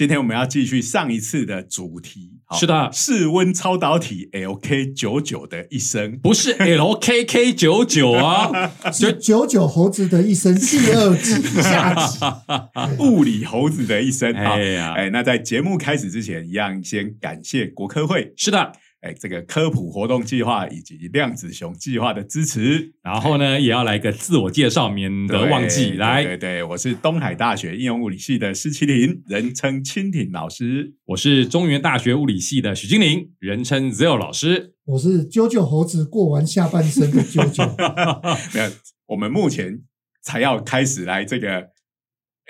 今天我们要继续上一次的主题。是的室温超导体 LK 九九的一生，不是 LKK 九九啊，是九九猴子的一生第二季下集，物理猴子的一生。啊哎呀哎，那在节目开始之前，一样先感谢国科会，是的。哎，这个科普活动计划以及量子熊计划的支持。然后呢，也要来个自我介绍，免得忘记。对来，对对，我是东海大学应用物理系的施麒麟，人称蜻蜓老师。我是中原大学物理系的许金玲，人称 Zero 老师。我是啾啾猴子过完下半生的九九，没有，我们目前才要开始来这个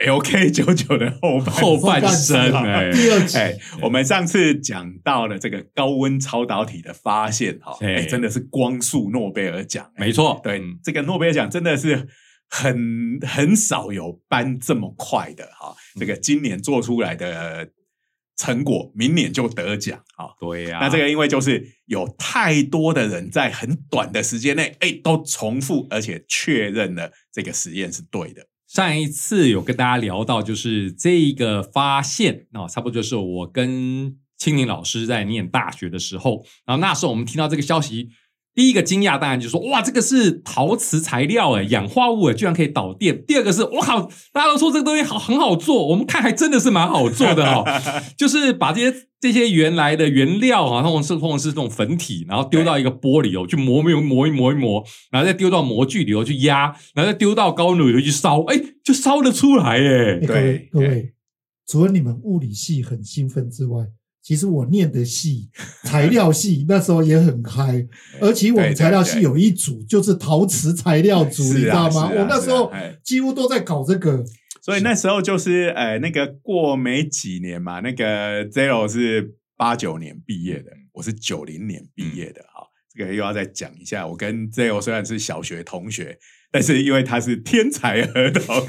LK 九九的后半后半生，哎，第二集哎，我们上次讲到了这个高温超导体的发现，哈，哎哎，真的是光速诺贝尔奖，哎没错，对嗯，这个诺贝尔奖真的是很很少有颁这么快的哈，这个今年做出来的成果，明年就得奖啊。对呀。那这个因为就是有太多的人在很短的时间内，哎，都重复而且确认了这个实验是对的。上一次有跟大家聊到，就是这一个发现，那、差不多就是我跟青柠老师在念大学的时候，然后那时候我们听到这个消息，第一个惊讶当然就是说，哇，这个是陶瓷材料诶，氧化物诶，居然可以导电。第二个是，我靠，大家都说这个东西好很好做，我们看还真的是蛮好做的哦，就是把这些这些原来的原料啊，通常是通常是这种粉体，然后丢到一个玻璃哦，去磨磨磨一磨一磨，然后再丢到模具里头去压，然后再丢到高温炉里头去烧，哎，就烧得出来哎耶！对各位，除了你们物理系很兴奋之外，其实我念的系 材料系 那时候也很嗨，而且我们材料系有一组就是陶瓷材料组，你知道吗？我那时候几乎都在搞这个，所以那时候就是呃，那个过没几年嘛，那个 Zero 是八九年毕业的，我是九零年毕业的哈、这个又要再讲一下，我跟 Zero 虽然是小学同学，但是因为他是天才儿童，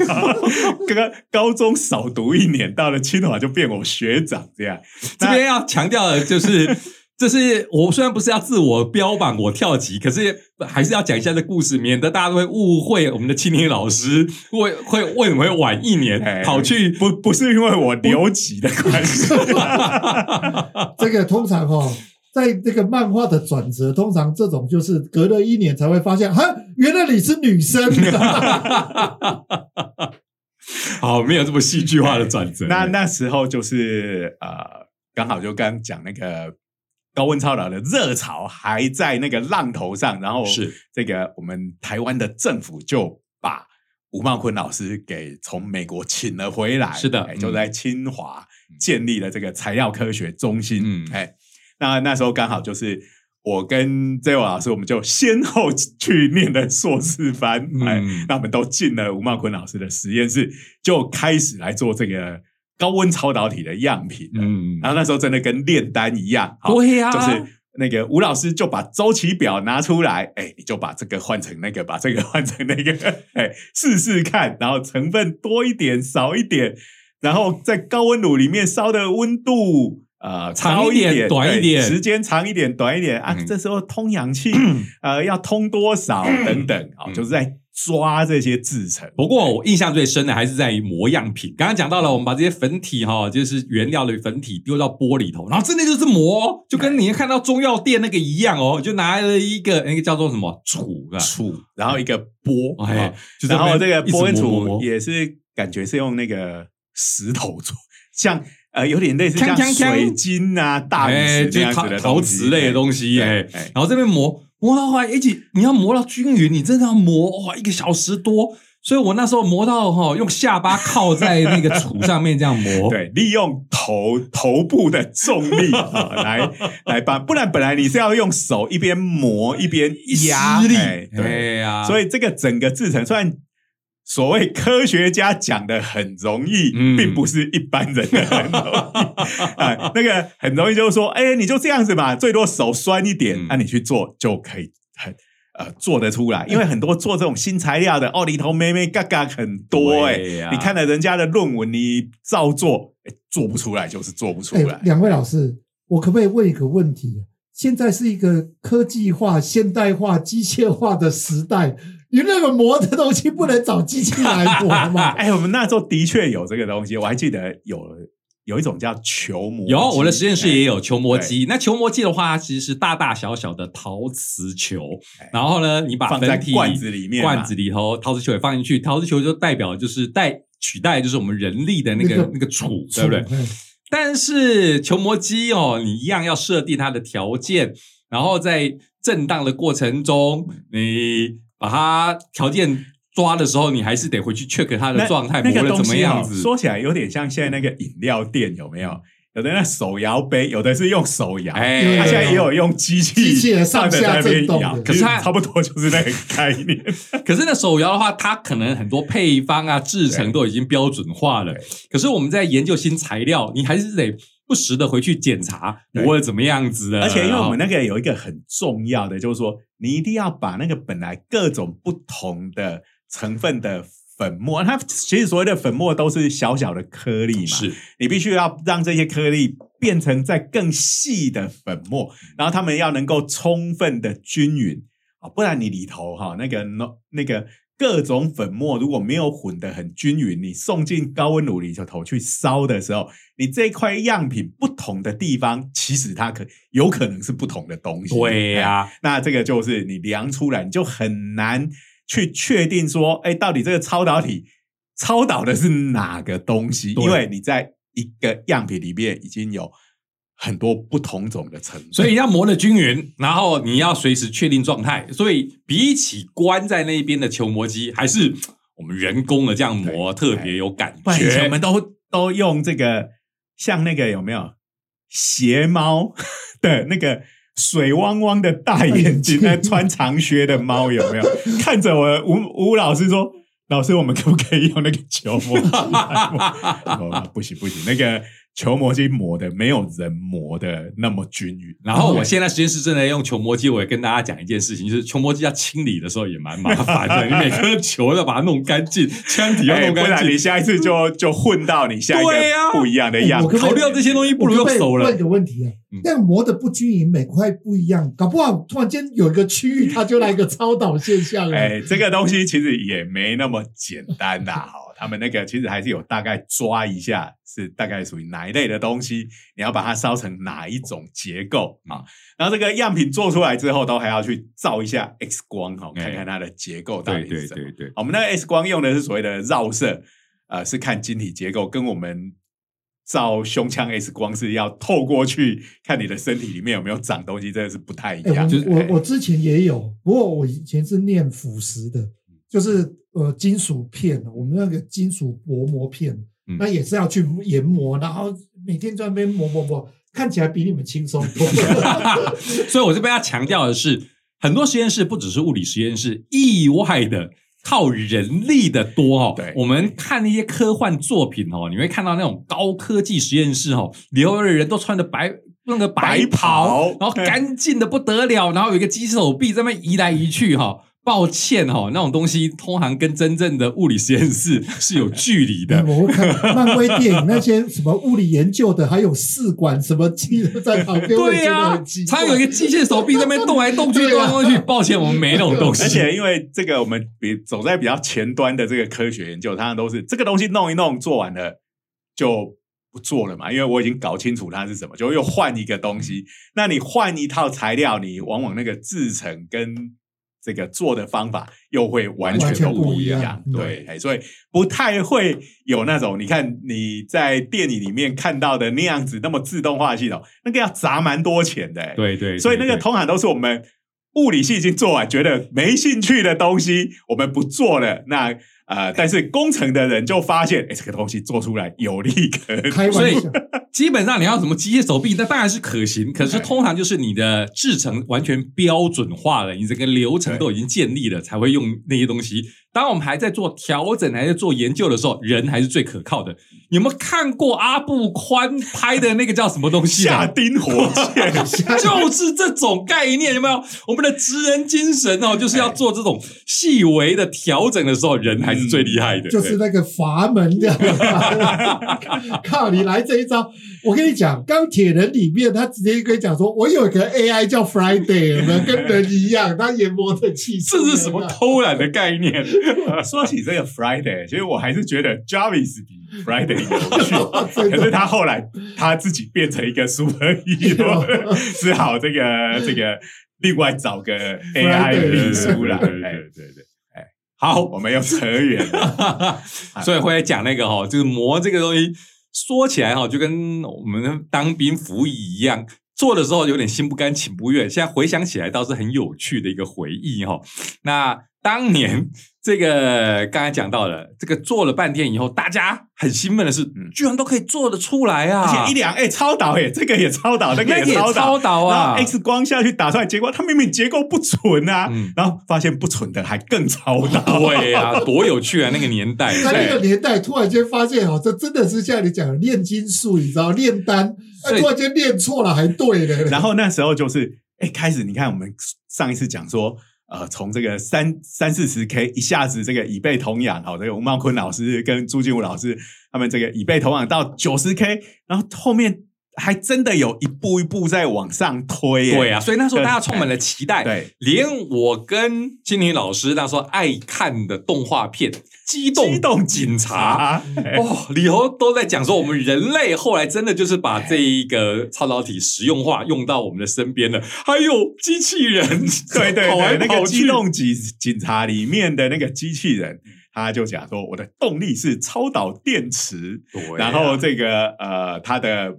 刚刚高中少读一年，到了清华就变我学长这样。这边要强调的就是，这是我虽然不是要自我标榜我跳级，可是还是要讲一下这故事，免得大家都会误会我们的青年老师会会为什么会晚一年哎跑去。不不是因为我留级的关系，这个通常哦，在这个漫画的转折，通常这种就是隔了一年才会发现，哈，原来你是女生。好，没有这么戏剧化的转折。那那时候就是呃，刚好就刚讲那个高温超导的热潮还在那个浪头上，然后是这个我们台湾的政府就把吴茂坤老师给从美国请了回来，是的就在清华建立了这个材料科学中心，嗯哎，那那时候刚好就是。我跟 Zero 老师，我们就先后去念了硕士班，嗯哎，那我们都进了吴茂坤老师的实验室，就开始来做这个高温超导体的样品。嗯，然后那时候真的跟炼丹一样，好对呀就是那个吴老师就把周期表拿出来，哎，你就把这个换成那个，把这个 换成那个，哎，试试看，然后成分多一点，少一点，然后在高温炉里面烧的温度。呃，长一点短一点时间长一点，短一点啊。嗯这时候通氧气，呃，要通多少等等啊、嗯就是在抓这些制成。不过我印象最深的还是在于磨样品。刚刚讲到了，我们把这些粉体哈，就是原料的粉体丢到玻璃头，然后真的就是磨哦，就跟你看到中药店那个一样哦，就拿了一个那个叫做什么杵啊，杵，然后一个钵，哎哦就在那边然后这个一直波恩磨磨磨杵也是感觉是用那个石头做，像呃有点类似像水晶啊、大理哎，石这样子的陶瓷类的东西，然后这边磨磨到后来，一起你要磨到均匀，你真的要磨哇一个小时多。所以我那时候磨到哈，用下巴靠在那个杵上面这样磨，对，利用头头部的重力 啊来来把，不然本来你是要用手一边磨一边压力哎，对，哎呀，所以这个整个制成虽然。所谓科学家讲的很容易，嗯并不是一般人的很容易啊。那个很容易就是说，哎、你就这样子嘛，最多手酸一点，嗯那、你去做就可以很呃做得出来，因为很多做这种新材料的 哦，里头妹妹嘎嘎很多哎、对呀你看了人家的论文，你照做，哎做不出来就是做不出哎来。，两位老师，我可不可以问一个问题？现在是一个科技化、现代化、机械化的时代，你那个磨的东西不能找机器来磨吗？哎，我们那时候的确有这个东西，我还记得有有一种叫球磨机，有，我的实验室也有。球磨机。那球磨机的话，它其实是大大小小的陶瓷球哎，然后呢，你把放在罐子里面罐子里头陶瓷球也放进去，陶瓷球就代表就是代取代就是我们人力的那个那个那个杵，对不对？哎但是球磨机哦，你一样要设定它的条件，然后在震荡的过程中，你把它条件抓的时候，你还是得回去 check 它的那状态那个磨的怎么样子。说起来有点像现在那个饮料店，有没有？有的那手摇杯，有的是用手摇，哎他现在也有用机器机器人上下那边震动可是它差不多就是那个概念。可是那手摇的话，它可能很多配方啊、制成都已经标准化了。可是我们在研究新材料，你还是得不时的回去检查对。磨的怎么样子的。而且因为我们那个有一个很重要的，就是说你一定要把那个本来各种不同的成分的粉末，它其实所谓的粉末都是小小的颗粒嘛，是。你必须要让这些颗粒变成在更细的粉末，然后它们要能够充分的均匀。啊，不然你里头哈那个那那个各种粉末如果没有混得很均匀，你送进高温炉里头去烧的时候，你这块样品不同的地方，其实它可有可能是不同的东西。对呀、哎那这个就是你量出来，你就很难去确定说，哎，到底这个超导体超导的是哪个东西？因为你在一个样品里面已经有很多不同种的成分，所以要磨得均匀，然后你要随时确定状态。所以比起关在那边的球磨机，还是我们人工的这样磨特别有感觉我觉。们都都用这个，像那个有没有斜猫 的那个水汪汪的大眼睛，那穿长靴的猫有没有？看着我吴吴老师说。老师，我们可不可以用那个球磨 不行不行，那个球磨机磨的没有人磨的那么均匀。然后我现在实验室正在用球磨机，我也跟大家讲一件事情，就是球磨机要清理的时候也蛮麻烦的，你每颗球要把它弄干净，腔体要哎弄干净不然你。下一次就就混到你下一对呀个不一样的样子。哎我可不可考虑到这些东西，不如用手了我可不可以问。个问题啊嗯，那样磨的不均匀，每块不一样，搞不好突然间有一个区域它就来一个超导现象了。哎，这个东西其实也没那么简单呐、哈。他们那个其实还是有大概抓一下，是大概属于哪一类的东西，你要把它烧成哪一种结构啊。然后这个样品做出来之后，都还要去照一下 X 光哈，哎看看它的结构到底是什么。对对，我们那个 X 光用的是所谓的绕射，呃，是看晶体结构，跟我们照胸腔 X 光是要透过去看你的身体里面有没有长东西，真的是不太一哎，样。就是我我我之前也有，不过我以前是念腐蚀的，就是呃金属片，我们那个金属薄膜片，嗯那也是要去研磨，然后每天在那边磨磨磨，看起来比你们轻松多。所以我这边要强调的是，很多实验室不只是物理实验室，意外的靠人力的多哦。对我们看那些科幻作品哦，你会看到那种高科技实验室哦，里头的人都穿着白。那个白白袍袍，然后干净的不得了，然后有一个机手臂在那边移来移去哈、抱歉哈、那种东西通常跟真正的物理实验室 是有距离的。我会看漫威电影那些什么物理研究的，还有试管什么机在旁边，对呀、觉得很奇怪他有一个机械手臂在那边动来动去，动来动去。抱歉，我们没那种东西。而且因为这个，我们比走在比较前端的这个科学研究，它都是这个东西弄一弄，做完了就不做了嘛。因为我已经搞清楚它是什么，就又换一个东西。那你换一套材料，你往往那个制成跟这个做的方法又会完全都不一样对，哎所以不太会有那种你看你在电影里面看到的那样子那么自动化系统，那个要砸蛮多钱的。哎对对，所以那个通常都是我们物理系已经做完，觉得没兴趣的东西，我们不做了。那呃，但是工程的人就发现，哎，这个东西做出来有利可开所以玩笑，基本上你要什么机械手臂，那当然是可行。可是通常就是你的制程完全标准化了，你整个流程都已经建立了，才会用那些东西。当我们还在做调整、还在做研究的时候，人还是最可靠的。你有没有看过阿布宽拍的那个叫什么东西啊？下丁火箭，就是这种概念，有没有？我们的职人精神哦，就是要做这种细微的调整的时候，人还是最厉害的。就是那个阀门这样。靠，你来这一招！我跟你讲，钢铁人里面他直接跟你讲说，我有一个 AI 叫 Friday，有没有跟人一样，他研磨的技术。这是什么偷懒的概念？说起这个 Friday，其实我还是觉得 Jarvis 比 Friday 有趣。可是他后来他自己变成一个 superhero，只 好这个这个另外找个 AI 的出来。对对哎对对。好，我们又扯远了。所以回来讲那个哈，就是磨这个东西，说起来哈，就跟我们当兵服役一样，做的时候有点心不甘情不愿，现在回想起来倒是很有趣的一个回忆哈。那当年这个刚才讲到了，这个做了半天以后，大家很兴奋的是，居然都可以做得出来啊！而且一两哎超导哎，这个也超导，那个那个也超超导啊然后 X 光下去打出来，结果它明明结构不纯啊，嗯然后发现不纯的还更超导。对啊，多有趣啊！那个年代，在那个年代，突然间发现哦，这真的是像你讲的炼金术，你知道炼丹，哎突然间炼错了还对了。然后那时候就是，哎，开始你看我们上一次讲说，呃，从这个三三四十 K 一下子这个以背同养，好，这个吴茂坤老师跟朱俊武老师他们这个以背同养到九十 K，然后后面还真的有一步一步在往上推耶，对啊，所以那时候大家充满了期待。对，连我跟金玲老师那时候爱看的动画片《机动机动警察》哦，里头都在讲说，我们人类后来真的就是把这一个超导体实用化用到我们的身边了，还有机器人，对对对，那个机动警警察里面的那个机器人，他就讲说，我的动力是超导电池，对啊。然后这个呃，它的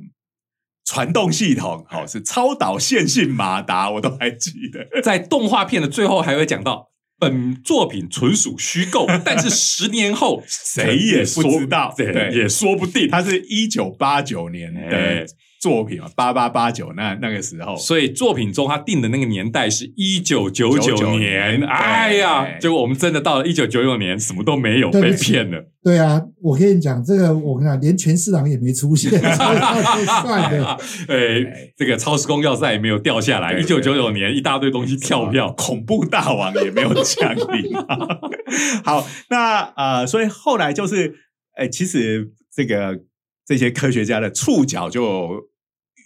传动系统好哦是超导线性马达，我都还记得。在动画片的最后还会讲到。本作品纯属虚构，但是十年后 谁也不知道对，也说不定。它是一九八九年哎的作品啊，八八八九那那个时候，所以作品中他定的那个年代是一九九九99年，哎呀，结果我们真的到了一九九九年，什么都没有，被骗了。对啊，我跟你讲，这个我跟你讲，连全市长也没出现，算了。哎，这个超时空要塞也没有掉下来。对一九九九年，一大堆东西跳票。恐怖大王也没有降临。好，那呃，所以后来就是，哎、其实这个这些科学家的触角就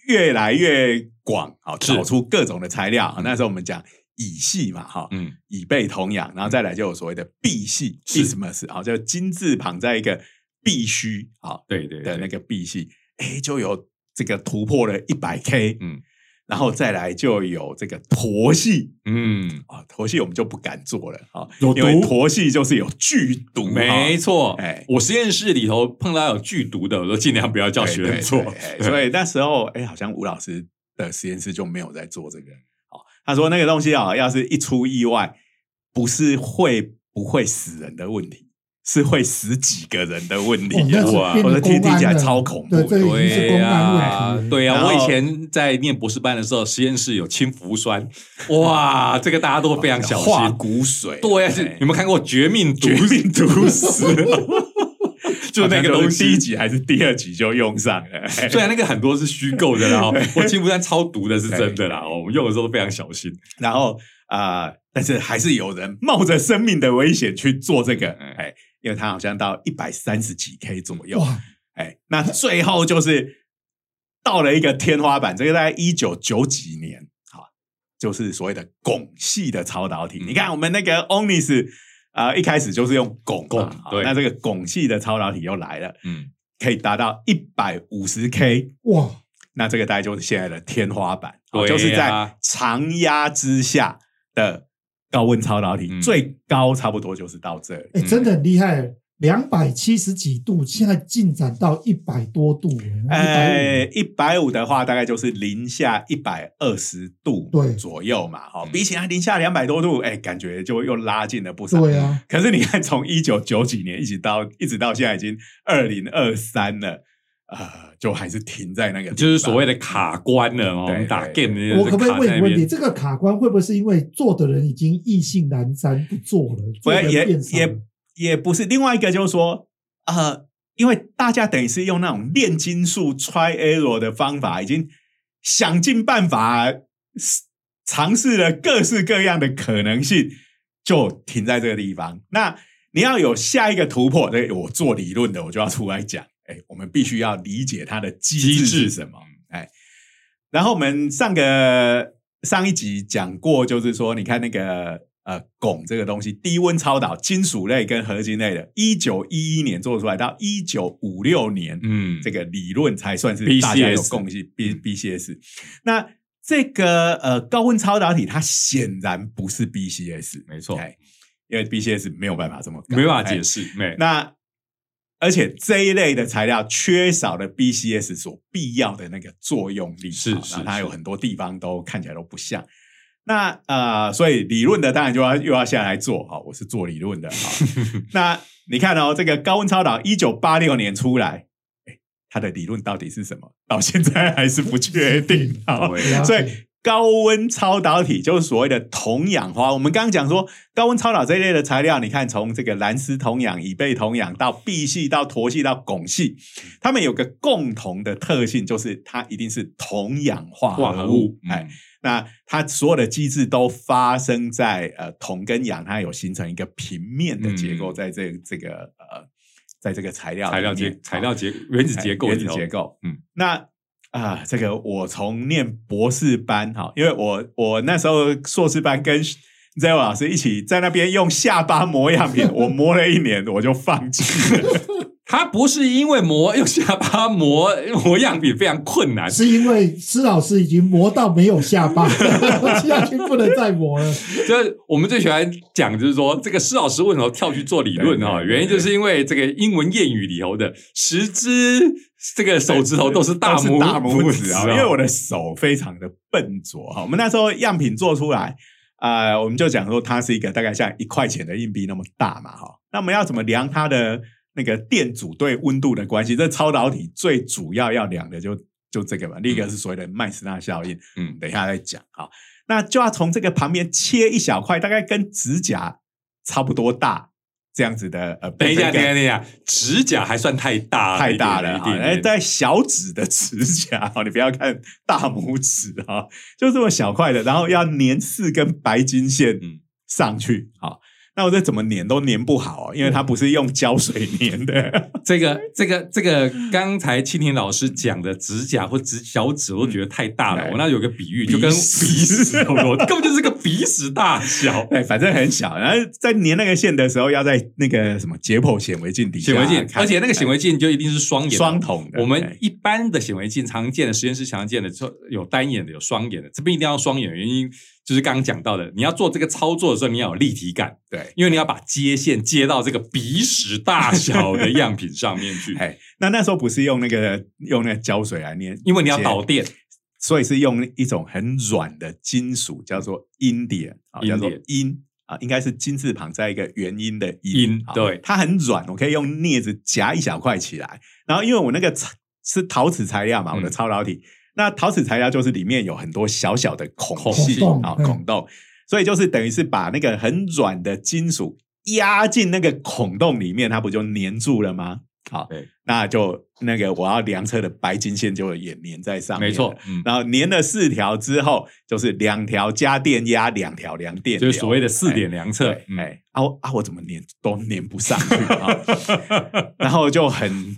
越来越广，好，找出各种的材料。那时候我们讲乙系嘛，哈，嗯，乙背同养，然后再来就有所谓的 B 系是。（ismus），好，就金字旁在一个必须，好对对对，的那个 B 系，哎，就有这个突破了一百 K，嗯然后再来就有这个驼系嗯，啊，驼系我们就不敢做了啊，有因为毒驼系就是有剧毒，没错。哎我实验室里头碰到有剧毒的，我都尽量不要叫学生做所以那时候哎，好像吴老师的实验室就没有在做这个。哦，他说那个东西啊，要是一出意外，不是会不会死人的问题，是会死几个人的问题啊！变我的成公安听听起来超恐怖对，这的。已经是公安问题。对呀、我以前在念博士班的时候，实验室有氢氟酸，哇，这个大家都非常小心化心。骨水，对有没有看过《绝命毒绝命毒死？就那个东西第一集还是第二集就用上了。哎虽然那个很多是虚构的啦，哦我氢氟酸超毒的是真的啦，哦我们用的时候都非常小心。然后啊、呃但是还是有人冒着生命的危险去做这个，嗯哎，因为它好像到一百三十几 K 左右，哎，那最后就是到了一个天花板，这个在一九九几年，好，就是所谓的汞系的超导体。嗯。你看我们那个 Onis 啊、一开始就是用汞嘛，汞对。那这个汞系的超导体又来了，嗯，可以达到一百五十 K，哇，那这个大概就是现在的天花板，就是在常压之下的高温超导体，嗯最高差不多就是到这里。哎，真的很厉害。两百七十几度，现在进展到一百多度了。呃，一百五的话，大概就是零下一百二十度对左右嘛。哈、嗯比起来零下两百多度，哎，感觉就又拉近了不少。对啊，可是你看，从一九九几年一直到一直到现在，已经二零二三了，呃，就还是停在那个，就是所谓的卡关了哦。对我们打 game 的我可不可以问你问题？这个卡关会不会是因为做的人已经意兴阑珊不做了，不也也也不是。另外一个就是说，呃，因为大家等于是用那种炼金术 try error 的方法，已经想尽办法尝试了各式各样的可能性，就停在这个地方。那你要有下一个突破，对我做理论的，我就要出来讲。哎，我们必须要理解它的机制是什么。哎，然后我们上个上一集讲过，就是说，你看那个呃汞这个东西，低温超导金属类跟合金类的，一九一一年做出来，到一九五六年，嗯，这个理论才算是 BCS 大家有共性。B BCS，那这个呃高温超导体，它显然不是 BCS，没错哎因为 BCS 没有办法这么没办法哎解释。没那而且这一类的材料缺少了 BCS 所必要的那个作用力，是它有很多地方都看起来都不像。那呃，所以理论的当然就要又要下来做哈，我是做理论的哈。那你看哦，这个高温超导一九八六年出来，哎，它的理论到底是什么？到现在还是不确定 啊。对了解所以高温超导体就是所谓的铜氧化。我们刚刚讲说，高温超导这一类的材料，你看从这个蓝丝铜氧、乙钡铜氧到铋系到铊系到汞系，它们有个共同的特性，就是它一定是铜氧化化合合物物。，哎嗯，那它所有的机制都发生在呃铜跟氧，它有形成一个平面的结构，嗯。在这这个呃，在这个材料材料结材料结原子结构原子结构，嗯，那啊，这个我从念博士班哈，因为我我那时候硕士班跟 Zero 老师一起在那边用下巴磨样品，我磨了一年我就放弃了。它不是因为磨用下巴磨磨样品非常困难，是因为施老师已经磨到没有下巴，下去不能再磨了。就是我们最喜欢讲，就是说这个施老师为什么跳去做理论哈？原因就是因为这个英文谚语里头的十只这个手指头都是大拇大拇指啊，啊，因为我的手非常的笨拙哈。我们那时候样品做出来，呃，我们就讲说它是一个大概像一块钱的硬币那么大嘛哈。那我们要怎么量它的那个电阻对温度的关系？这超导体最主要要量的就就这个吧。另一个是所谓的麦斯纳效应，嗯等一下再讲哈。那就要从这个旁边切一小块，大概跟指甲差不多大这样子的呃，等一下，等一下，等一下，指甲还算太大，太大了哈，哎，在小指的指甲哈，你不要看大拇指啊，就这么小块的，然后要粘四根白金线嗯上去，好，那我这怎么粘都粘不好哦，因为它不是用胶水粘的，这个这个这个，刚才青田老师讲的指甲或指小指，我都觉得太大了。嗯我那有个比喻，就跟鼻屎差不多，根本就是个鼻屎大小。哎，反正很小，然后在粘那个线的时候，要在那个什么解剖显微镜底下显微镜，而且那个显微镜就一定是双眼的双筒的，我们哎一般的显微镜常见的实验室常见的，就有单眼的，有双眼的。这边一定要双眼，原因就是刚刚讲到的，你要做这个操作的时候，你要有立体感，对。因为你要把接线接到这个鼻屎大小的样品上面去，哎，那那时候不是用那个用那个胶水来粘，因为你要接导电。所以是用一种很软的金属，叫做阴点啊，叫做阴啊，应该是金字旁在一个元音的啊音对它很软，我可以用镊子夹一小块起来。然后因为我那个是陶瓷材料嘛，嗯我的超导体，那陶瓷材料就是里面有很多小小的孔孔隙洞啊嗯。孔洞，所以就是等于是把那个很软的金属压进那个孔洞里面，它不就粘住了吗？好对，那就那个我要量测的白金线就也粘在上面，没错，，嗯，然后粘了四条之后，就是两条加电压，两条量电流，就是所谓的四点哎量测哎，啊我啊我怎么粘都粘不上去啊，然后就很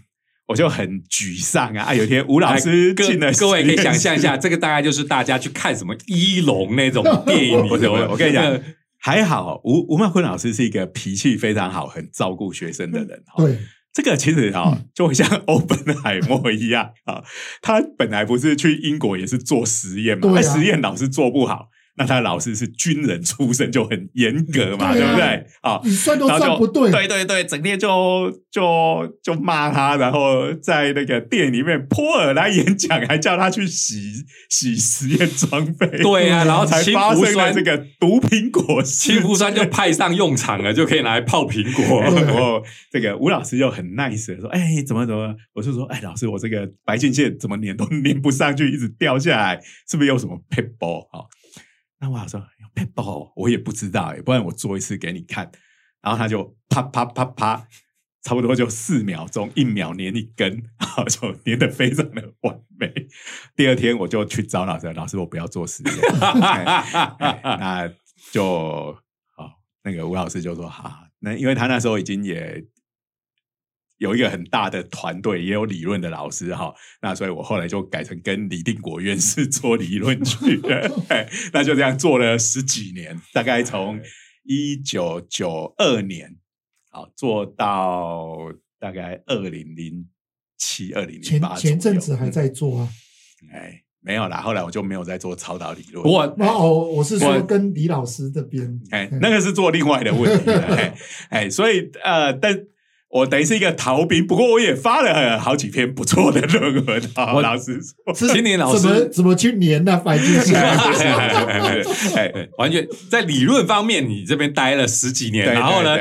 我就很沮丧啊！啊，有一天吴老师进了各位可以想象一下，这个大概就是大家去看什么一龙那种电影里 不是不是，我跟你讲呃，还好吴吴曼坤老师是一个脾气非常好、很照顾学生的人哈。对，这个其实啊，就会像 欧本海默一样啊，他本来不是去英国也是做实验嘛，实验老是做不好，那他老师是军人出身，就很严格嘛，对啊对不对？啊，你算都然后就算不对，对对对，整天就就就骂他，然后在那个店里面泼尔来演讲，还叫他去洗洗实验装备。对啊，然后才氢发生了这个毒苹果事氢氟酸就派上用场了，就可以拿来泡苹果。对然后这个吴老师又很 nice 的说：“哎，怎么怎么？”我就说：“哎，老师，我这个白金线怎么粘都粘不上去，一直掉下来，是不是有什么 p a p e 啊？”那吴老师说 p a p e 我也不知道哎，不然我做一次给你看。然后他就啪啪啪啪，差不多就四秒钟，一秒粘一根，然后就粘的非常的完美。第二天我就去找老师，老师我不要做实验，那就好。那个吴老师就说：“好，那因为他那时候已经也有一个很大的团队，也有理论的老师哈。那所以我后来就改成跟李定国院士做理论去了。哎 那就这样做了十几年，大概从一九九二年好做到大概二零零七、二零零前八前阵子还在做啊。哎，没有啦，后来我就没有再做超导理论。我然后我是说跟李老师这边，哎，那个是做另外的问题，哎哎，所以呃，但我等于是一个逃兵，不过我也发了好几篇不错的论文 啊。我老师说，是青年老师怎么怎么去粘那白金线？哎，对，完全在理论方面，你这边待了十几年，对然后呢，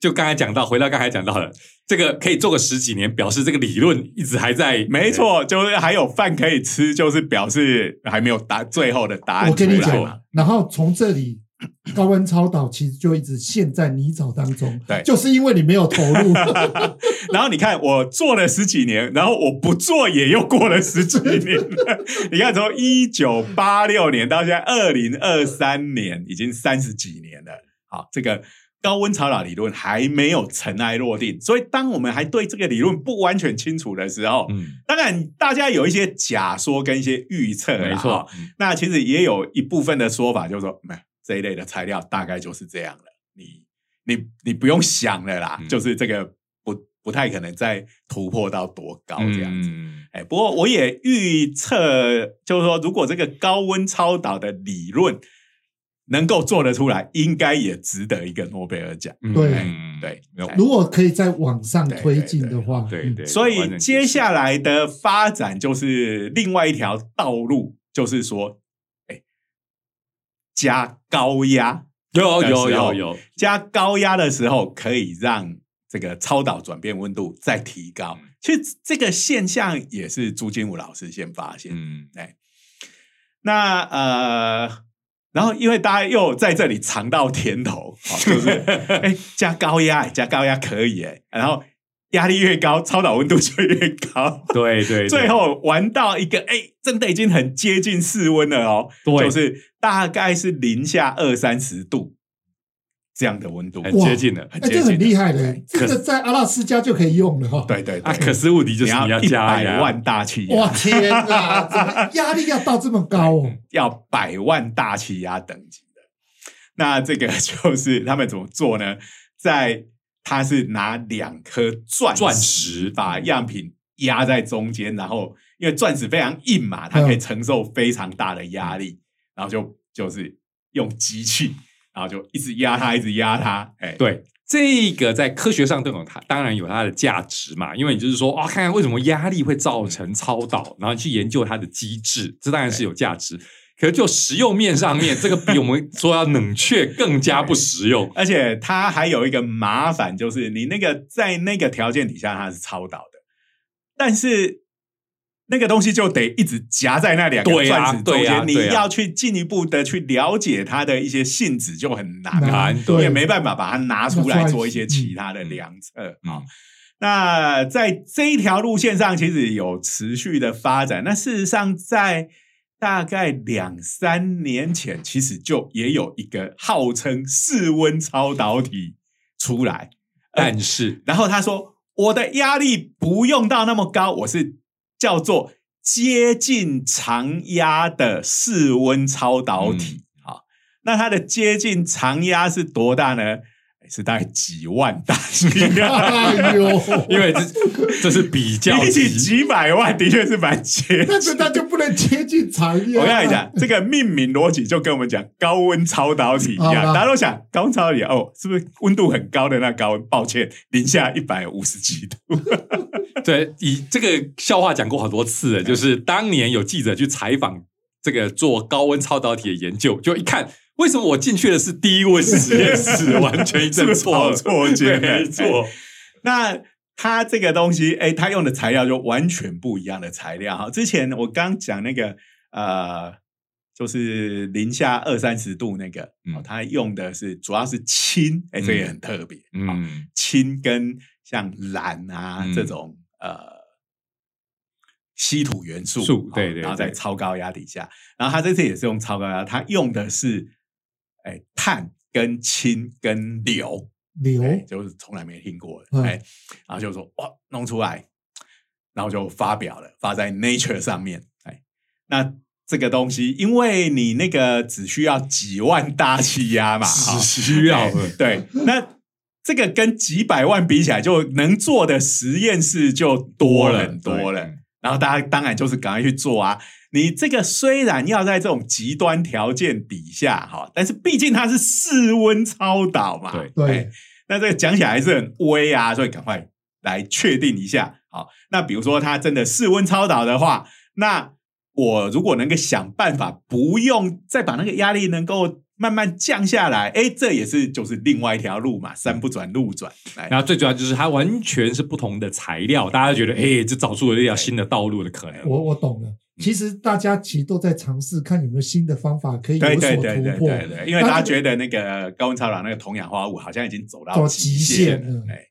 就刚才讲到，回到刚才讲到的，这个可以做个十几年，表示这个理论一直还在。没错，就是还有饭可以吃，就是表示还没有答最后的答案我跟你出来讲，然后从这里 高温超导其实就一直陷在泥沼当中，对就是因为你没有投入，然后你看，我做了十几年，然后我不做也又过了十几年。你看，从一九八六年到现在二零二三年，已经三十几年了。好，这个高温超导理论还没有尘埃落定，所以当我们还对这个理论不完全清楚的时候，嗯，当然大家有一些假说跟一些预测啦，没错。那其实也有一部分的说法，就是说，没这一类的材料大概就是这样了，你你你不用想了啦，嗯就是这个不不太可能再突破到多高这样子。嗯哎，不过我也预测，就是说，如果这个高温超导的理论能够做得出来，应该也值得一个诺贝尔奖。嗯对嗯对如果可以在往上推进的话，嗯对对，所以接下来的发展就是另外一条道路，就是说，哎，加高压，有有有有，加高压的时候，可以让这个超导转变温度再提高。嗯其实这个现象也是朱金武老师先发现。嗯哎，那呃，然后因为大家又在这里尝到甜头，好、就是 哎加高压，哎加高压可以哎，然后压力越高，超导温度就越高。对对，对最后玩到一个哎，真的已经很接近室温了哦，对就是大概是零下二三十度这样的温度，很接近了。哎，这很接近很厉害的对，这个在阿拉斯加就可以用了哈。对对对，啊，可是问题就是你要一百万大气压，哇天哪，怎么压力要到这么高哦？要百万大气压等级的。那这个就是他们怎么做呢？在他是拿两颗钻钻石把样品压在中间，然后因为钻石非常硬嘛，它可以承受非常大的压力，然后就就是用机器，然后就一直压它，一直压它，哎，对，这个在科学上都有它，当然有它的价值嘛。因为你就是说，啊，看看为什么压力会造成超导，然后去研究它的机制，这当然是有价值。可是就实用面上面，这个比我们说要冷却更加不实用。而且它还有一个麻烦，就是你那个在那个条件底下它是超导的，但是那个东西就得一直夹在那两个钻石中间，你对啊对啊要去进一步的去了解它的一些性质就很难，难你对也没办法把它拿出来来做一些其他的量测啊。嗯那在这一条路线上，其实有持续的发展。那事实上，在大概两三年前，其实就也有一个号称室温超导体出来，但是，然后他说我的压力不用到那么高，我是叫做接近常压的室温超导体。好、那它的接近常压是多大呢？是大概几万大 哎呦，因为这这是比较比起级几百万的确是蛮接但是它就不能接近产业。我跟你讲，这个命名逻辑就跟我们讲高温超导体一样，大家都想高温超导体哦，是不是温度很高的那高温？抱歉，零下一百五十几度。对，以这个笑话讲过好多次了，就是当年有记者去采访这个做高温超导体的研究，就一看，为什么我进去的是第一位实验室，完全一阵错 错觉没错，那它这个东西，哎，它用的材料就完全不一样的材料。哈。之前我刚讲那个呃，就是零下二三十度那个，它用的是主要是氢，哎，这也很特别，嗯，嗯氢跟像蓝啊、嗯。这种呃稀土元素对对然后在超高压底下，然后它这次也是用超高压，它用的是哎碳跟氢跟硫，硫哎，就是从来没听过的，嗯哎，然后就说哇，弄出来，然后就发表了，发在 Nature 上面，哎，那这个东西，因为你那个只需要几万大气压嘛，只需要哎对，那这个跟几百万比起来，就能做的实验室就多了很多了。然后大家当然就是赶快去做啊！你这个虽然要在这种极端条件底下哈，但是毕竟它是室温超导嘛，对对哎那这个讲起来还是很微啊，所以赶快来确定一下。好，那比如说它真的室温超导的话，那我如果能够想办法不用再把那个压力能够慢慢降下来，哎，这也是就是另外一条路嘛，山不转路转。哎然后最主要就是它完全是不同的材料，大家觉得哎，这找出了一条新的道路的可能。我我懂了。其实大家其实都在尝试看有没有新的方法可以有对所对对对突破。对对，因为大家觉得那个高温超导那个铜氧化物好像已经走到走极极限哎，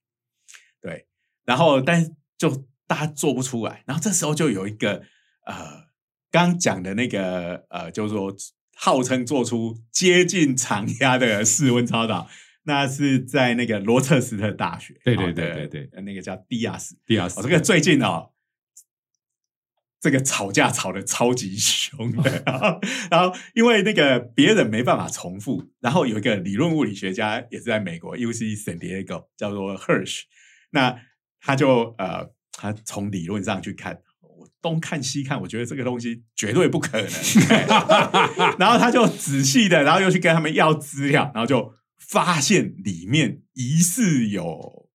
对，然后但是就大家做不出来，然后这时候就有一个呃，刚讲的那个呃，就是说号称做出接近常压的室温超导，那是在那个罗彻斯特大学，对对对对对。呃那个叫迪亚斯，第二次哦，这个最近哦，这个吵架吵得超级凶的，然后因为那个别人没办法重复，然后有一个理论物理学家也是在美国 U C San Diego 叫做 Hirsch，那他就呃，他从理论上去看。我东看西看，我觉得这个东西绝对不可能。然后他就仔细的，然后又去跟他们要资料，然后就发现里面疑似有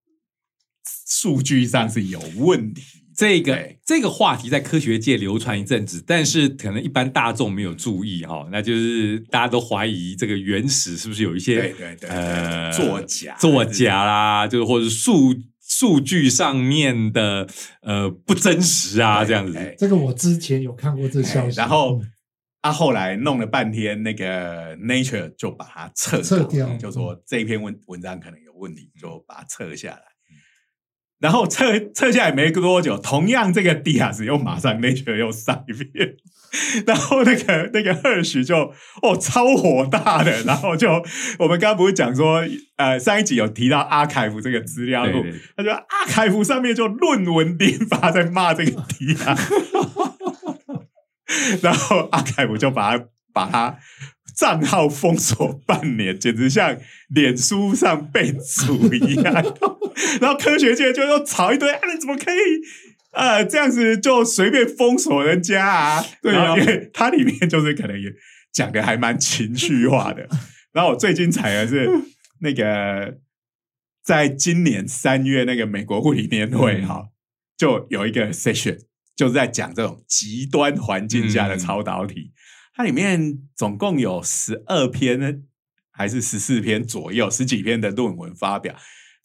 数据上是有问题。这个这个话题在科学界流传一阵子，但是可能一般大众没有注意哈、那就是大家都怀疑这个原始是不是有一些对对对对呃作假作假啦，就是或者数数据上面的呃不真实啊这样子。哎。这个我之前有看过这消息，哎然后他啊，后来弄了半天，那个 Nature 就把它撤稿撤掉。就说这一篇文文章可能有问题，就把它撤下来。然后撤撤下来没多久，同样这个 Diaz 又马上 Nature 又上一遍，然后那个 那个 Hersh 就哦超火大的，然后就我们刚刚不是讲说，呃上一集有提到阿凯夫这个资料库他说阿凯夫上面就论文颠发在骂这个 Diaz，然后阿凯夫就把他把他账号封锁半年，简直像脸书上被煮一样。然后科学界就又吵一堆，啊，你怎么可以呃这样子就随便封锁人家啊？对啊因为它里面就是可能也讲的还蛮情绪化的。然后我最精彩的是那个，在今年三月那个美国物理年会嗯哈、就有一个 session，就是在讲这种极端环境下的嗯超导体。它里面总共有十二篇还是十四篇左右，十几篇的论文发表。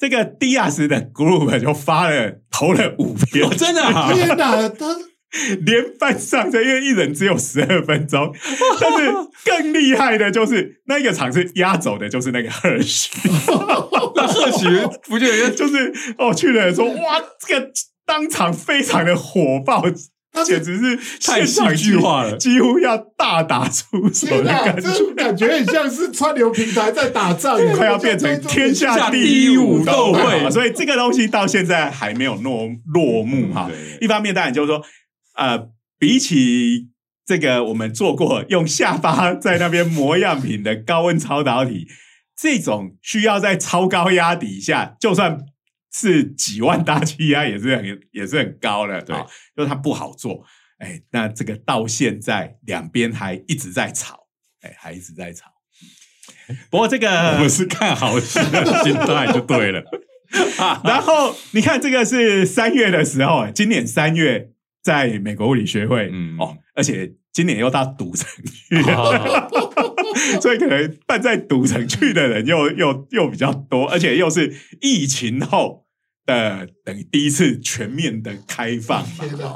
这个迪亚斯的 group 就发了投了五篇，哦真的啊？天哪，他连番上阵，因为一人只有十二分钟。但是更厉害的就是那个场是压走的，就是那个 Hersh，那赫许不就就是哦，去了人说哇，这个当场非常的火爆，他简直是太戏剧化了几乎要大打出手的感觉。这感觉很像是川流平台在打仗，快要变成天下第一武斗会，所以这个东西到现在还没有落落幕哈。一方面当然就是说，呃，比起这个我们做过用下巴在那边磨样品的高温超导体，这种需要在超高压底下，就算是几万大气压，也是很也是很高的，对啊就是它不好做。哎，那这个到现在两边还一直在吵，哎，还一直在吵。不过这 我个们是看好戏的心态就对了。然后你看，这个是三月的时候，今年三月在美国物理学会，嗯哦，而且今年又到赌城去所以可能办在赌城去的人又又又比较多，而且又是疫情后的等于第一次全面的开放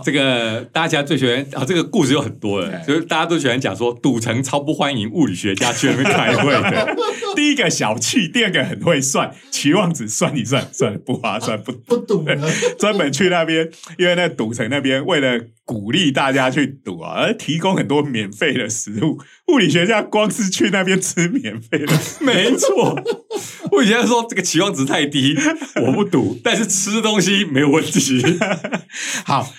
这个大家最喜欢啊，这个故事有很多了，对就是大家都喜欢讲说，赌城超不欢迎物理学家去那边开会的。第一个小气，第二个很会算，期望值算一算，算了不划算，不不赌了，专门去那边，因为那赌城那边为了鼓励大家去赌啊，而提供很多免费的食物。物理学家光是去那边吃免费的，没错，物理学家说这个期望值太低，我不赌，但是吃东西没有问题。好，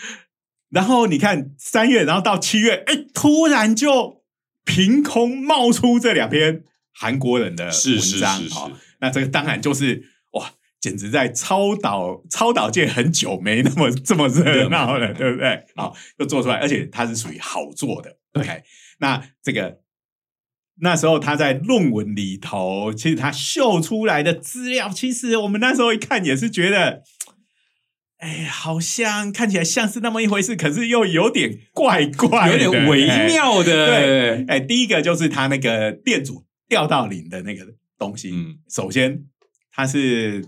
然后你看三月，然后到七月，哎，突然就凭空冒出这两篇韩国人的文章是是哦那这个当然就是哇，简直在超导超导界很久没那么这么热闹了，对不对？好，就做出来，而且它是属于好做的。OK，那这个那时候他在论文里头，其实他秀出来的资料，其实我们那时候一看也是觉得。哎，好像看起来像是那么一回事，可是又有点怪怪的，有点微哎妙的，对，哎，第一个就是他那个电阻掉到零的那个东西。嗯首先它是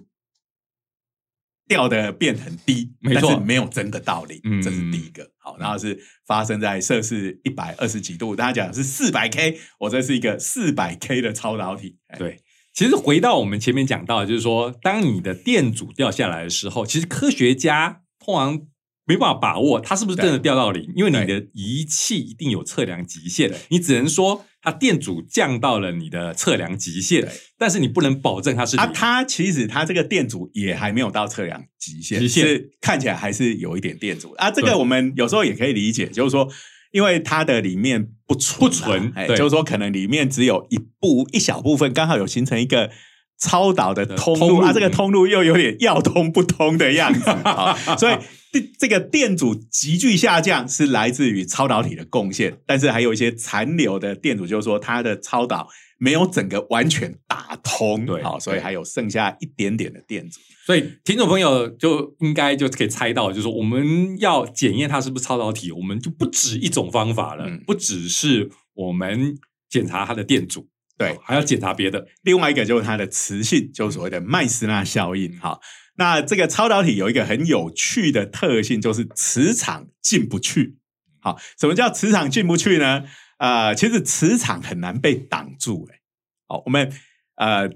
掉的变很低，没错但是没有真的到零，嗯这是第一个。好，然后是发生在摄氏一百二十几度，大家讲的是四百 K，我这是一个四百 K 的超导体。哎，对。其实回到我们前面讲到，就是说，当你的电阻掉下来的时候，其实科学家通常没办法把握它是不是真的掉到零，因为你的仪器一定有测量极限对，你只能说它电阻降到了你的测量极限，但是你不能保证它是啊，它其实它这个电阻也还没有到测量极限，极限是看起来还是有一点电阻啊。这个我们有时候也可以理解，就是说，因为它的里面不纯啊不纯哎，就是说可能里面只有一部一小部分刚好有形成一个。超导的通通路。路啊，这个通路又有点要通不通的样子。啊，所以 这这个电阻急剧下降是来自于超导体的贡献，但是还有一些残留的电阻，就是说它的超导没有整个完全打通，对好，所以对。还有剩下一点点的电阻。所以听众朋友就应该就可以猜到，就是说我们要检验它是不是超导体，我们就不止一种方法了，嗯。不只是我们检查它的电阻，对，还要检查别的。另外一个就是它的磁性，就是所谓的麦斯纳效应。哈，那这个超导体有一个很有趣的特性，就是磁场进不去。好，什么叫磁场进不去呢？呃，其实磁场很难被挡住、欸。好，我们呃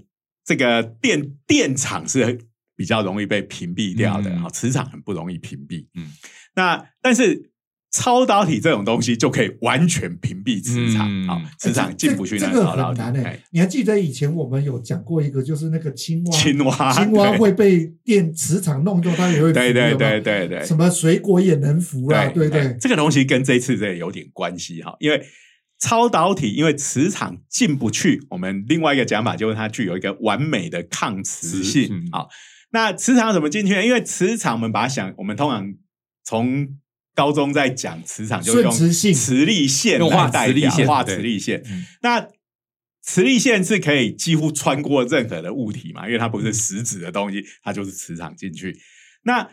这个电电场是比较容易被屏蔽掉的，嗯好、磁场很不容易屏蔽。嗯，那但是。超导体这种东西就可以完全屏蔽磁场，嗯好、磁场进不去这这个那超导体。很难诶、哎你还记得以前我们有讲过一个，就是那个青蛙，青蛙，青蛙会被电磁场弄掉，它也会浮对对对对对，什么水果也能浮啊，对不对？这个东西跟这一次这有点关系哈，因为超导体因为磁场进不去，我们另外一个讲法就是它具有一个完美的抗磁磁性嗯好，那磁场怎么进去呢？因为磁场我们把它想，我们通常从高中在讲磁场，就是用磁性磁力线用代磁力线表画磁力线嗯。那磁力线是可以几乎穿过任何的物体嘛，因为它不是实质的东西，它就是磁场进去。那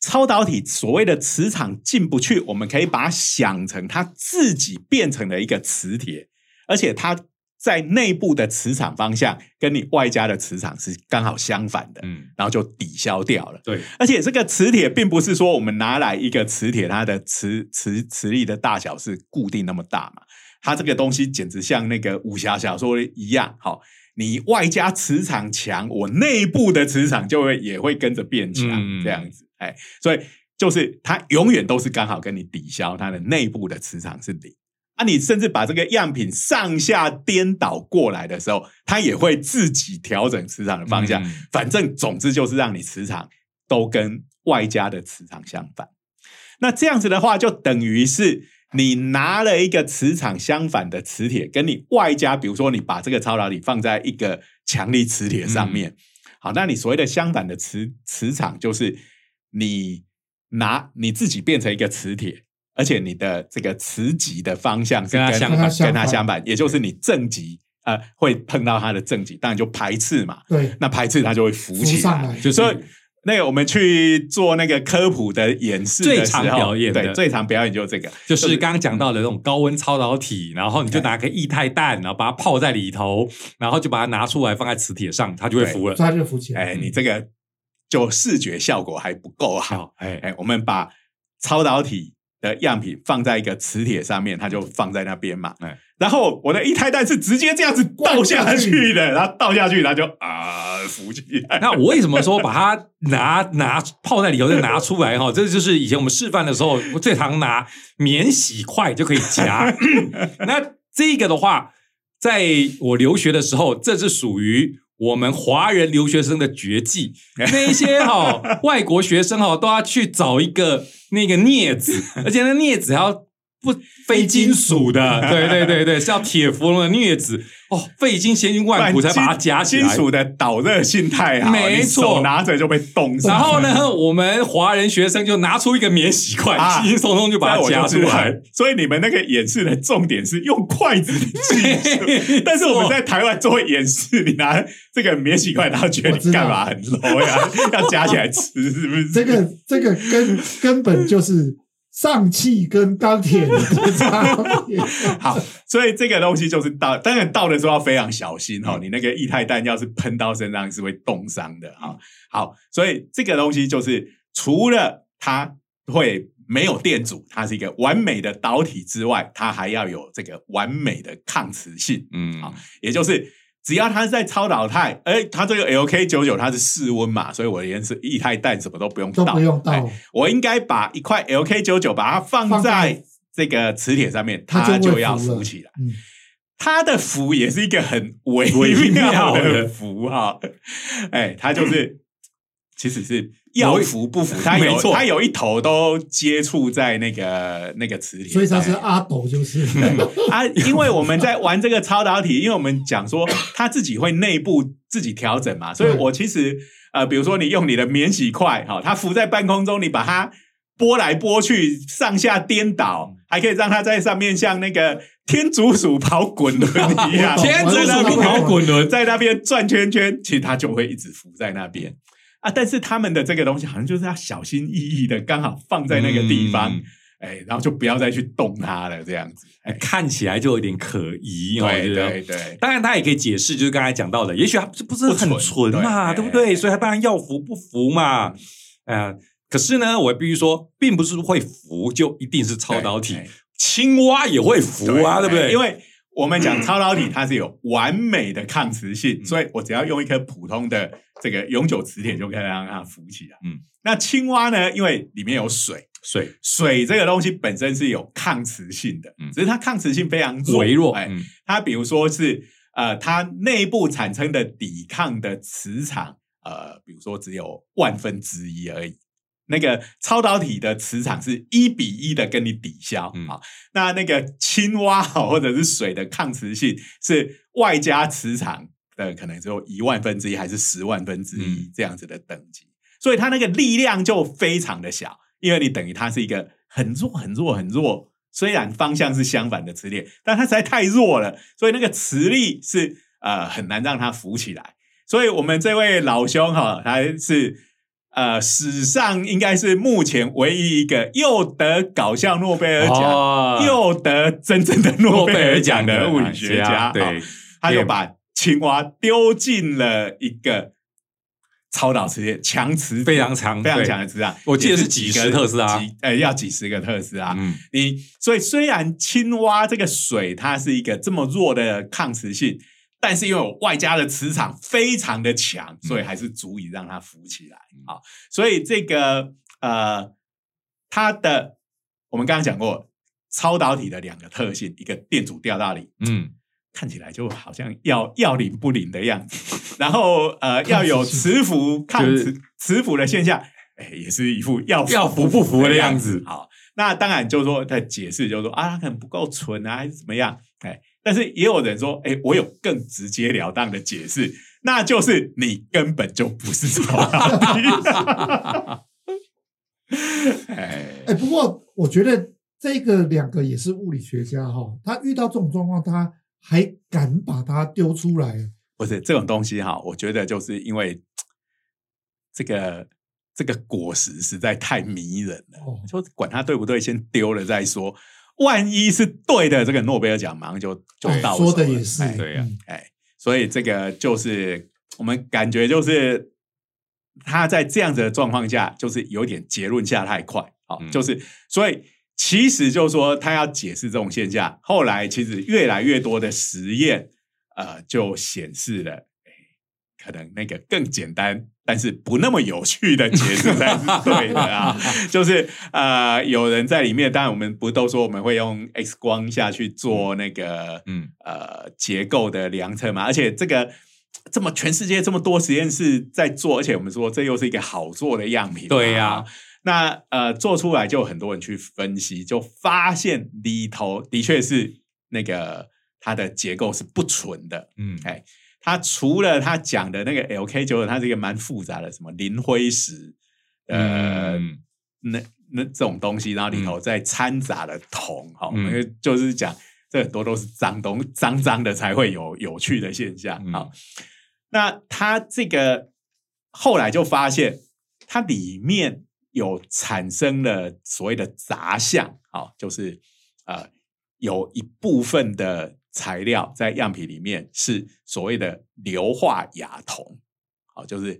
超导体所谓的磁场进不去，我们可以把它想成它自己变成了一个磁铁，而且它在内部的磁场方向跟你外加的磁场是刚好相反的，嗯，然后就抵消掉了。对，而且这个磁铁并不是说我们拿来一个磁铁，它的磁磁磁力的大小是固定那么大嘛？它这个东西简直像那个武侠小说一样，好，你外加磁场强，我内部的磁场就会也会跟着变强，嗯这样子，哎，所以就是它永远都是刚好跟你抵消它的内部的磁场是零。啊，你甚至把这个样品上下颠倒过来的时候，它也会自己调整磁场的方向。嗯反正总之就是让你磁场都跟外加的磁场相反。那这样子的话，就等于是你拿了一个磁场相反的磁铁，跟你外加，比如说你把这个超导体放在一个强力磁铁上面，好，那你所谓的相反的磁磁场，就是你拿你自己变成一个磁铁，而且你的这个磁极的方向跟跟它相反跟它相反，也就是你正极呃会碰到它的正极，当然就排斥嘛，对，那排斥它就会浮浮起来，就以那个我们去做那个科普的演示的时候，最常表演的。对，最常表演就是这个，就是刚刚讲到的那种高温超导体，然后你就拿个液态氮，然后把它泡在里头，然后就把它拿出来放在磁铁上，它就会浮了。它就浮起来。哎，你这个就视觉效果还不够好。好，哎，哎，我们把超导体的样品放在一个磁铁上面，它就放在那边嘛。嗯然后我的一胎蛋是直接这样子倒下去的，然后倒下去，它就啊浮起来。那我为什么说把它拿拿泡在里头再拿出来哈？这就是以前我们示范的时候，我最常拿免洗块就可以夹。那这个的话，在我留学的时候，这是属于我们华人留学生的绝技。那一些哈、外国学生哈、都要去找一个那个镊子，而且那镊子还要。不非金属的，对对对对，是要铁氟龙的镊子哦，费尽千辛万苦才把它夹起来。金属的导热性太好，没错拿着就被冻伤。然后呢，我们华人学生就拿出一个免洗块，啊轻轻松松就把它夹出来。所以你们那个演示的重点是用筷子的技术，但是我们在台湾做演示，你拿这个免洗筷，然后觉得你干嘛很 low 呀？要夹起来吃是不是？这个这个根根本就是上气跟钢铁的差别。好，所以这个东西就是倒，当然倒的时候要非常小心哈、你那个液态氮要是喷到身上是会冻伤的哈、好，所以这个东西就是除了它会没有电阻，它是一个完美的导体之外，它还要有这个完美的抗磁性，嗯好也就是。只要它是在超导态，哎，它这个 LK 九九它是室温嘛，所以我连是液态氮什么都不用倒，都不用倒。哎我应该把一块 LK 九九把它放放在在这个磁铁上面，它它就要浮起来。嗯，它的浮也是一个很微微妙妙的的浮哈，哎，它就是其实是要浮不浮，它有没错。它有一头都接触在那个那个磁铁，所以它是阿斗，就是。啊，因为我们在玩这个超导体，因为我们讲说它自己会内部自己调整嘛，所以我其实呃，比如说你用你的免洗块，哈、它浮在半空中，你把它拨来拨去，上下颠倒，还可以让它在上面像那个天竺鼠跑滚轮一样，天竺鼠跑滚轮，在那边转圈圈，其实它就会一直浮在那边。啊，但是他们的这个东西好像就是要小心翼翼的，刚好放在那个地方，嗯哎、然后就不要再去动它了，这样子。哎，看起来就有点可疑哦。对对对，当然，他也可以解释，就是刚才讲到的，也许他不是很不纯纯嘛，对对不对？所以他当然要服不服嘛。呃，可是呢，我必须说，并不是会服就一定是超导体，青蛙也会服啊，对不对？因为我们讲超导体，它是有完美的抗磁性，所以我只要用一颗普通的这个永久磁铁就可以让它浮起来。嗯，那青蛙呢，因为里面有水，水。水这个东西本身是有抗磁性的，嗯。只是它抗磁性非常弱微弱，哎，嗯。它比如说是呃，它内部产生的抵抗的磁场，呃，比如说只有万分之一而已。那个超导体的磁场是一比一的跟你抵消啊、嗯那那个青蛙或者是水的抗磁性是外加磁场的可能只有一万分之一还是十万分之一嗯。这样子的等级，所以它那个力量就非常的小，因为你等于它是一个很弱很弱很弱，虽然方向是相反的磁铁，但它实在太弱了，所以那个磁力是呃很难让它浮起来。所以我们这位老兄哈，他是呃史上应该是目前唯一一个又得搞笑诺贝尔奖，哦。又得真正的诺贝尔奖的物理学家。对，他就把青蛙丢进了一个超导磁铁强磁非常强非常强的磁场，我记得是几个十特斯拉。几呃要几十个特斯拉。嗯。你所以虽然青蛙这个水它是一个这么弱的抗磁性，但是因为我外加的磁场非常的强，所以还是足以让它浮起来。好，所以这个呃，它的我们刚刚讲过超导体的两个特性，一个电阻掉到里，嗯，看起来就好像要要灵不灵的样子，然后呃 要有磁浮抗就是磁磁浮的现象，哎，也是一副要要浮不浮的样子。好，那当然就是说他解释就是说啊，它可能不够纯啊，还是怎么样？哎，但是也有人说，哎，我有更直截了当的解释，那就是你根本就不是超导体。哎哎，不过我觉得这个两个也是物理学家哈，他遇到这种状况，他还敢把它丢出来。不是这种东西哈，我觉得就是因为这个这个果实实在太迷人了，就管它对不对，先丢了再说。万一是对的，这个诺贝尔奖马上就就到说的也是对呀，哎，所以这个就是我们感觉就是他在这样子的状况下，就是有点结论下太快啊，就是所以其实就是说他要解释这种现象，后来其实越来越多的实验。呃，就显示了，可能那个更简单，但是不那么有趣的解释才是对的啊。就是呃，有人在里面，当然我们不都说我们会用 X 光下去做那个嗯呃结构的量测嘛？而且这个这么全世界这么多实验室在做，而且我们说这又是一个好做的样品，对呀。那呃做出来就很多人去分析，就发现里头的确是那个。它的结构是不纯的，嗯，哎，它除了他讲的那个 LK 九九，它是一个蛮复杂的，什么磷灰石，呃，那那这种东西，然后里头再掺杂了铜，哈，因为就是讲这很多都是脏东脏脏的才会有有趣的现象，啊，那他这个后来就发现它里面有产生了所谓的杂项，啊，就是呃有一部分的。材料在样品里面是所谓的硫化亚铜，好，就是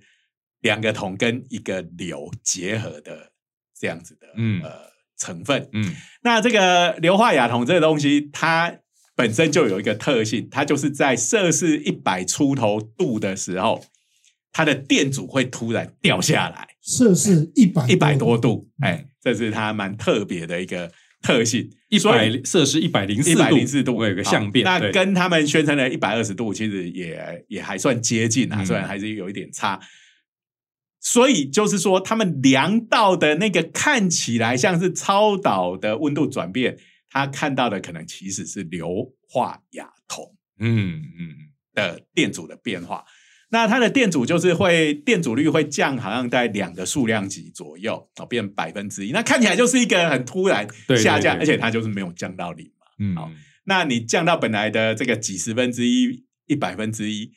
两个铜跟一个硫结合的这样子的呃成分。嗯，那这个硫化亚铜这个东西，它本身就有一个特性，它就是在摄氏一百出头度的时候，它的电阻会突然掉下来。摄氏一百一百多度，哎，这是它蛮特别的一个。特性一百摄氏一百零四度，一百零四度有个相变，那跟他们宣称的一百二十度其实也也还算接近啊，虽然还是有一点差。所以就是说，他们量到的那个看起来像是超导的温度转变，他看到的可能其实是硫化亚铜，嗯嗯的电阻的变化。那它的电阻就是会电阻率会降，好像在两个数量级左右哦，变百分之一。那看起来就是一个很突然下降，而且它就是没有降到零嘛。嗯，好，那你降到本来的这个几十分之一、一百分之一，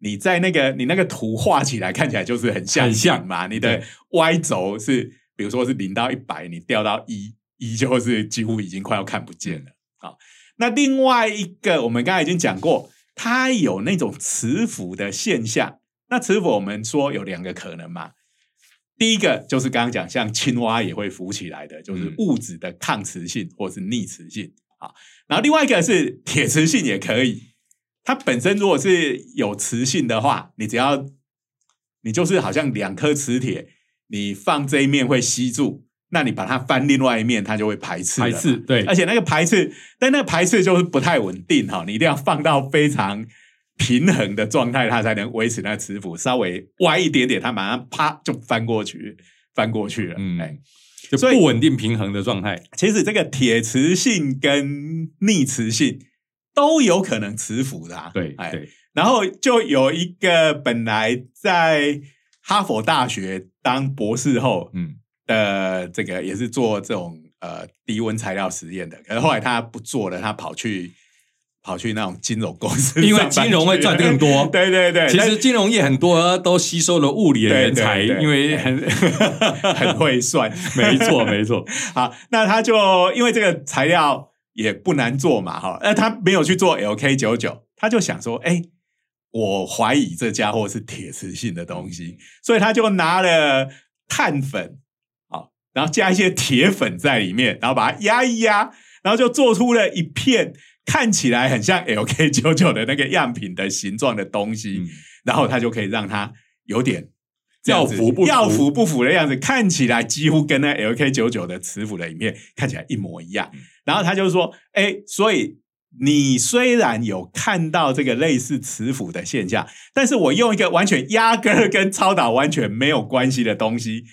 你在那个你那个图画起来看起来就是很像像嘛。你的 Y 轴是，比如说是零到一百，你掉到一，一就是几乎已经快要看不见了。好，那另外一个我们刚才已经讲过。它有那种磁浮的现象，那磁浮我们说有两个可能嘛。第一个就是刚刚讲，像青蛙也会浮起来的，就是物质的抗磁性或是逆磁性啊。然后另外一个是铁磁性也可以，它本身如果是有磁性的话，你只要你就是好像两颗磁铁，你放这一面会吸住。那你把它翻另外一面，它就会排斥。排斥对，而且那个排斥，但那个排斥就是不太稳定哈。你一定要放到非常平衡的状态，它才能维持那个磁浮。稍微歪一点点，它马上啪就翻过去，翻过去了。嗯，哎，就不稳定平衡的状态。其实这个铁磁性跟逆磁性都有可能磁浮的。对，哎，然后就有一个本来在哈佛大学当博士后，嗯。呃，这个也是做这种呃低温材料实验的，可是后来他不做了，他跑去跑去那种金融公司，因为金融会赚更多。对对对，其实金融业很多都吸收了物理的人才，因为很 很会算。没错没错。好，那他就因为这个材料也不难做嘛，哈，那他没有去做 LK 九九，他就想说，哎，我怀疑这家伙是铁磁性的东西，所以他就拿了碳粉。然后加一些铁粉在里面，然后把它压一压，然后就做出了一片看起来很像 LK 九九的那个样品的形状的东西，然后它就可以让它有点要符不要符不符的样子，看起来几乎跟那 LK 九九的磁浮的影片看起来一模一样。然后他就说：“哎，所以你虽然有看到这个类似磁浮的现象，但是我用一个完全压根儿跟超导完全没有关系的东西。”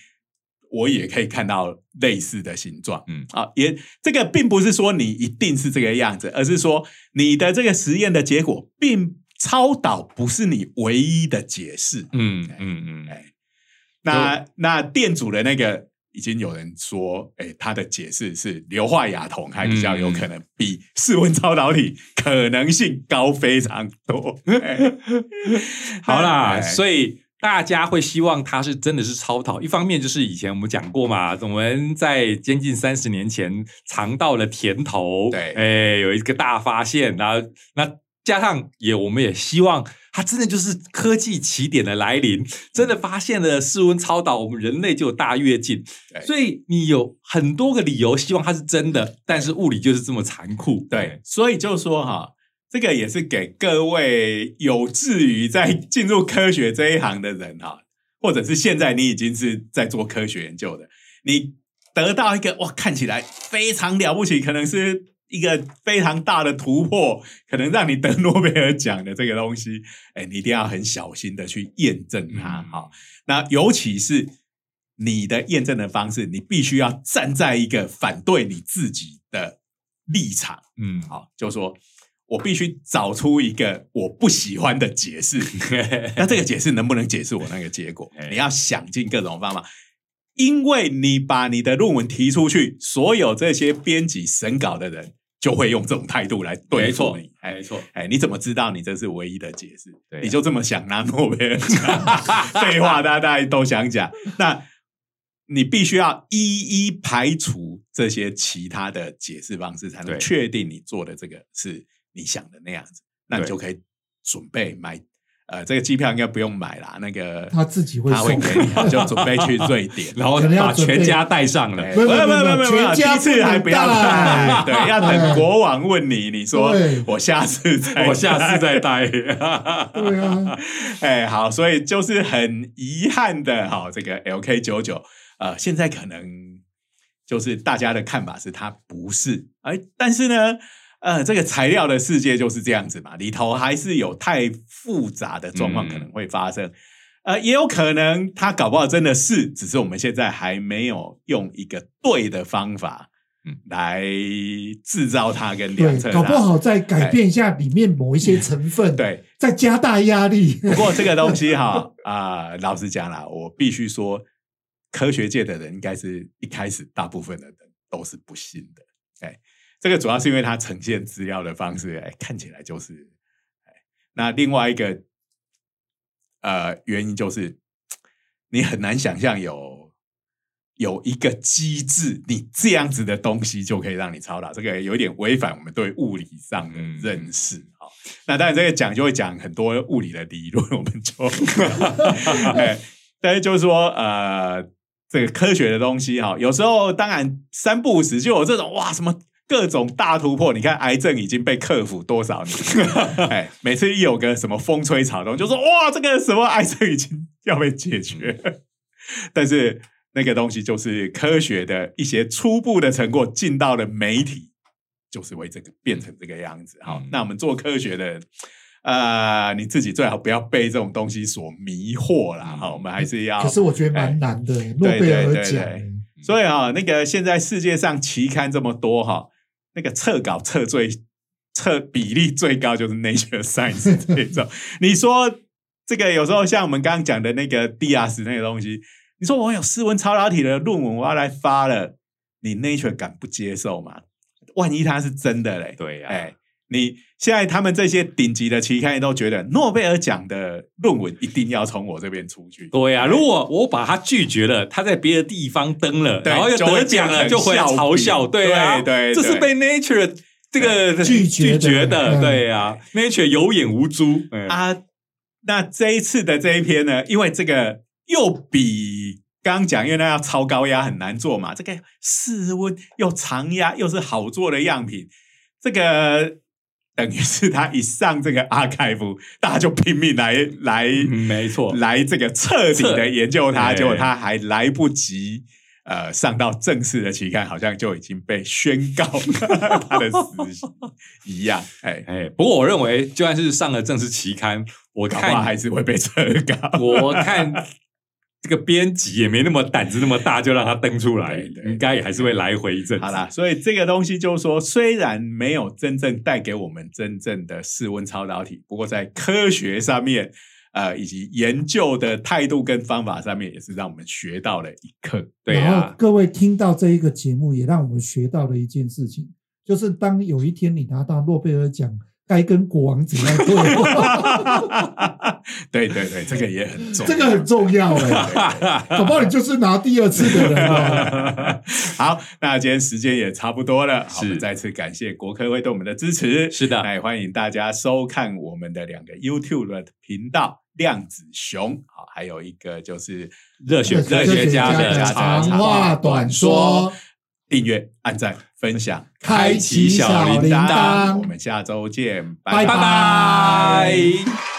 我也可以看到类似的形状。嗯啊，也这个并不是说你一定是这个样子，而是说你的这个实验的结果，并超导不是你唯一的解释。嗯嗯嗯，哎，那那店主的那个已经有人说，哎，他的解释是硫化亚铜还比较有可能比室温超导体可能性高非常多。哎好啦，哎所以大家会希望它是真的是超导。一方面就是以前我们讲过嘛，我们在接近三十年前尝到了甜头，对哎，有一个大发现，然后那加上也我们也希望它真的就是科技起点的来临，真的发现了室温超导，我们人类就有大跃进。所以你有很多个理由希望它是真的，但是物理就是这么残酷，对，所以就说哈，这个也是给各位有志于在进入科学这一行的人哈，或者是现在你已经是在做科学研究的，你得到一个哇看起来非常了不起，可能是一个非常大的突破，可能让你得诺贝尔奖的这个东西，哎，你一定要很小心的去验证它嗯哈。那尤其是你的验证的方式，你必须要站在一个反对你自己的立场。嗯，好，就说我必须找出一个我不喜欢的解释，那这个解释能不能解释我那个结果哎？你要想尽各种方法，因为你把你的论文提出去，所有这些编辑审稿的人就会用这种态度来对错你。哎没错，哎，你怎么知道你这是唯一的解释？对啊你就这么想拿诺贝尔奖？废话，大家大家都想讲。那你必须要一一排除这些其他的解释方式，才能对确定你做的这个是你想的那样子。那你就可以准备买，呃，这个机票应该不用买啦，那个他自己会他会送给你，就准备去瑞典。然后把全家带上了哎。不不不不不不不全家第一次还不要带，对，要等国王问你，你说我下次再，我下次再带。对啊，哎，好，所以就是很遗憾的，好，这个 LK 九九，呃，现在可能就是大家的看法是它不是，哎，但是呢，呃，这个材料的世界就是这样子嘛，里头还是有太复杂的状况嗯可能会发生。呃，也有可能他搞不好真的是，只是我们现在还没有用一个对的方法，嗯来制造它跟量对测，它。搞不好再改变一下里面某一些成分，，对，再加大压力。不过这个东西哈啊、老实讲啦，我必须说，科学界的人应该是一开始大部分的人都是不信的。哎，这个主要是因为它呈现资料的方式，哎，看起来就是，哎，那另外一个呃原因就是，你很难想象有有一个机制，你这样子的东西就可以让你超导，这个有一点违反我们对物理上的嗯认识啊。那当然，这个讲就会讲很多物理的理论，我们就，哎，但是就是说，呃，这个科学的东西哈，有时候当然三不五时就有这种哇什么。各种大突破，你看癌症已经被克服多少年？哎，每次一有个什么风吹草动，就说哇，这个什么癌症已经要被解决。但是那个东西就是科学的一些初步的成果进到了媒体，就是为这个变成这个样子。好，嗯那我们做科学的人，呃，你自己最好不要被这种东西所迷惑啦。嗯好，我们还是要。可是我觉得蛮难的，诺贝尔奖。所以啊，那个现在世界上期刊这么多哈，那个测稿测最测比例最高就是 Nature Science 这种。你说这个有时候像我们刚刚讲的那个 Dias 那个东西，你说我有室温超导体的论文我要来发了，你 Nature 敢不接受吗？万一它是真的嘞？对呀、哎，你现在他们这些顶级的期刊都觉得诺贝尔奖的论文一定要从我这边出去。对呀、如果我把他拒绝了，他在别的地方登了，然后又得奖了，就会嘲笑，对啊，对这是被 Nature 这个拒绝的拒绝的，嗯对啊，Nature 有眼无珠，嗯。啊，那这一次的这一篇呢，因为这个又比刚刚讲，因为那要超高压很难做嘛，这个室温又常压又是好做的样品，这个等于是他一上这个 archive，大家就拼命来来、嗯没错，来这个彻底的研究它，测结果他还来不及。呃，上到正式的期刊，好像就已经被宣告他的死刑一样。哎，哎，不过我认为，就算是上了正式期刊，我看还是会被撤稿。我看这个编辑也没那么胆子那么大，就让他登出来，对对应该也还是会来回一阵子。好啦，所以这个东西就是说，虽然没有真正带给我们真正的室温超导体，不过在科学上面，呃，以及研究的态度跟方法上面，也是让我们学到了一课。对然后啊，各位听到这一个节目，也让我们学到了一件事情，就是当有一天你拿到诺贝尔奖，该跟国王怎样对话，对对对，这个也很重要，这个很重要哎、搞不好你就是拿第二次的人哦。好，那今天时间也差不多了，好，我们再次感谢国科会对我们的支持。是的。那也欢迎大家收看我们的两个 YouTube 的频道。量子熊，好，还有一个就是热血科热学家的的长话短说，订阅、按赞、分享、开启小铃铛。我们下周见，拜。拜拜。